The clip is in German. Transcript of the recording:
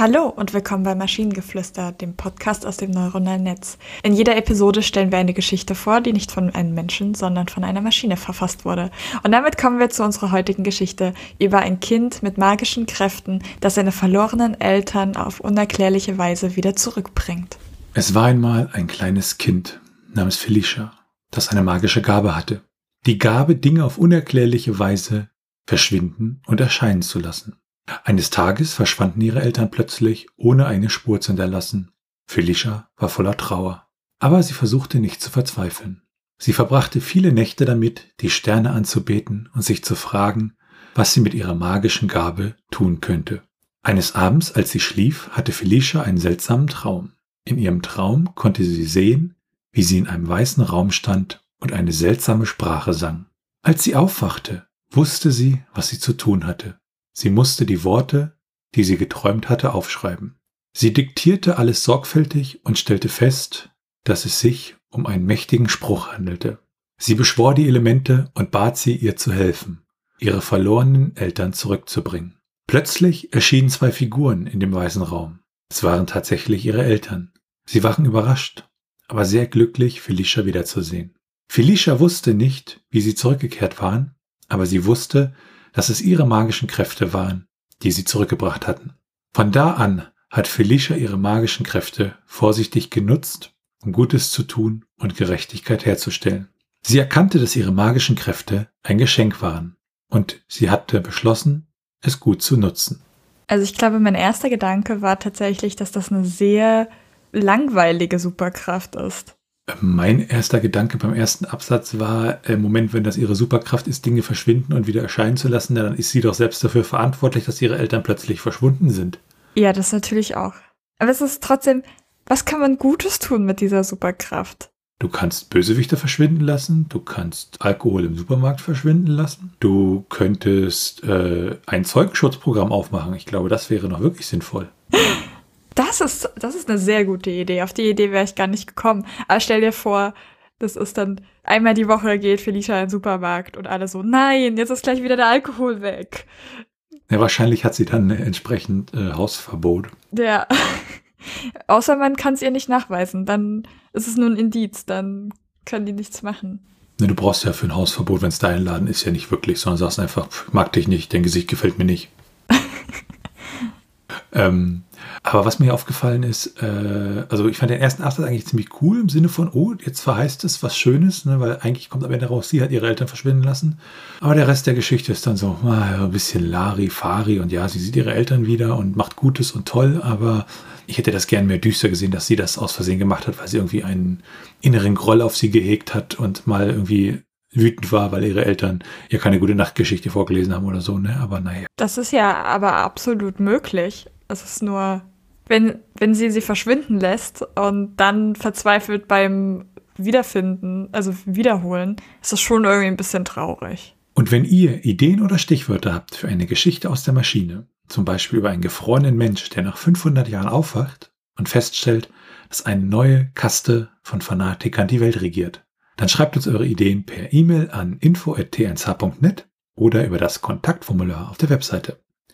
Hallo und willkommen bei Maschinengeflüster, dem Podcast aus dem neuronalen Netz. In jeder Episode stellen wir eine Geschichte vor, die nicht von einem Menschen, sondern von einer Maschine verfasst wurde. Und damit kommen wir zu unserer heutigen Geschichte über ein Kind mit magischen Kräften, das seine verlorenen Eltern auf unerklärliche Weise wieder zurückbringt. Es war einmal ein kleines Kind namens Felicia, das eine magische Gabe hatte. Die Gabe, Dinge auf unerklärliche Weise verschwinden und erscheinen zu lassen. Eines Tages verschwanden ihre Eltern plötzlich, ohne eine Spur zu hinterlassen. Felicia war voller Trauer. Aber sie versuchte nicht zu verzweifeln. Sie verbrachte viele Nächte damit, die Sterne anzubeten und sich zu fragen, was sie mit ihrer magischen Gabe tun könnte. Eines Abends, als sie schlief, hatte Felicia einen seltsamen Traum. In ihrem Traum konnte sie sehen, wie sie in einem weißen Raum stand und eine seltsame Sprache sang. Als sie aufwachte, wusste sie, was sie zu tun hatte. Sie musste die Worte, die sie geträumt hatte, aufschreiben. Sie diktierte alles sorgfältig und stellte fest, dass es sich um einen mächtigen Spruch handelte. Sie beschwor die Elemente und bat sie, ihr zu helfen, ihre verlorenen Eltern zurückzubringen. Plötzlich erschienen zwei Figuren in dem weißen Raum. Es waren tatsächlich ihre Eltern. Sie waren überrascht, aber sehr glücklich, Felicia wiederzusehen. Felicia wusste nicht, wie sie zurückgekehrt waren, aber sie wusste, dass es ihre magischen Kräfte waren, die sie zurückgebracht hatten. Von da an hat Felicia ihre magischen Kräfte vorsichtig genutzt, um Gutes zu tun und Gerechtigkeit herzustellen. Sie erkannte, dass ihre magischen Kräfte ein Geschenk waren und sie hatte beschlossen, es gut zu nutzen. Also ich glaube, mein erster Gedanke war tatsächlich, dass das eine sehr langweilige Superkraft ist. Mein erster Gedanke beim ersten Absatz war, im Moment, wenn das ihre Superkraft ist, Dinge verschwinden und wieder erscheinen zu lassen, dann ist sie doch selbst dafür verantwortlich, dass ihre Eltern plötzlich verschwunden sind. Ja, das natürlich auch. Aber es ist trotzdem, was kann man Gutes tun mit dieser Superkraft? Du kannst Bösewichte verschwinden lassen, du kannst Alkohol im Supermarkt verschwinden lassen, du könntest äh, ein Zeugenschutzprogramm aufmachen. Ich glaube, das wäre noch wirklich sinnvoll. Das ist, das ist eine sehr gute Idee. Auf die Idee wäre ich gar nicht gekommen. Aber stell dir vor, das ist dann einmal die Woche geht Felicia in den Supermarkt und alle so, nein, jetzt ist gleich wieder der Alkohol weg. Ja, wahrscheinlich hat sie dann entsprechend äh, Hausverbot. Ja. Außer man kann es ihr nicht nachweisen. Dann ist es nur ein Indiz. Dann können die nichts machen. Ne, du brauchst ja für ein Hausverbot, wenn es dein Laden ist, ja nicht wirklich, sondern sagst einfach, mag dich nicht, dein Gesicht gefällt mir nicht. ähm, aber was mir aufgefallen ist, äh, also ich fand den ersten Absatz eigentlich ziemlich cool im Sinne von, oh, jetzt verheißt es was Schönes, ne, weil eigentlich kommt am Ende raus, sie hat ihre Eltern verschwinden lassen. Aber der Rest der Geschichte ist dann so ah, ein bisschen Larifari und ja, sie sieht ihre Eltern wieder und macht Gutes und toll, aber ich hätte das gern mehr düster gesehen, dass sie das aus Versehen gemacht hat, weil sie irgendwie einen inneren Groll auf sie gehegt hat und mal irgendwie wütend war, weil ihre Eltern ihr keine gute Nachtgeschichte vorgelesen haben oder so, ne? Aber naja. Das ist ja aber absolut möglich. Es ist nur, wenn, wenn sie sie verschwinden lässt und dann verzweifelt beim Wiederfinden, also Wiederholen, ist das schon irgendwie ein bisschen traurig. Und wenn ihr Ideen oder Stichwörter habt für eine Geschichte aus der Maschine, zum Beispiel über einen gefrorenen Mensch, der nach 500 Jahren aufwacht und feststellt, dass eine neue Kaste von Fanatikern die Welt regiert, dann schreibt uns eure Ideen per E-Mail an info.tnsh.net oder über das Kontaktformular auf der Webseite.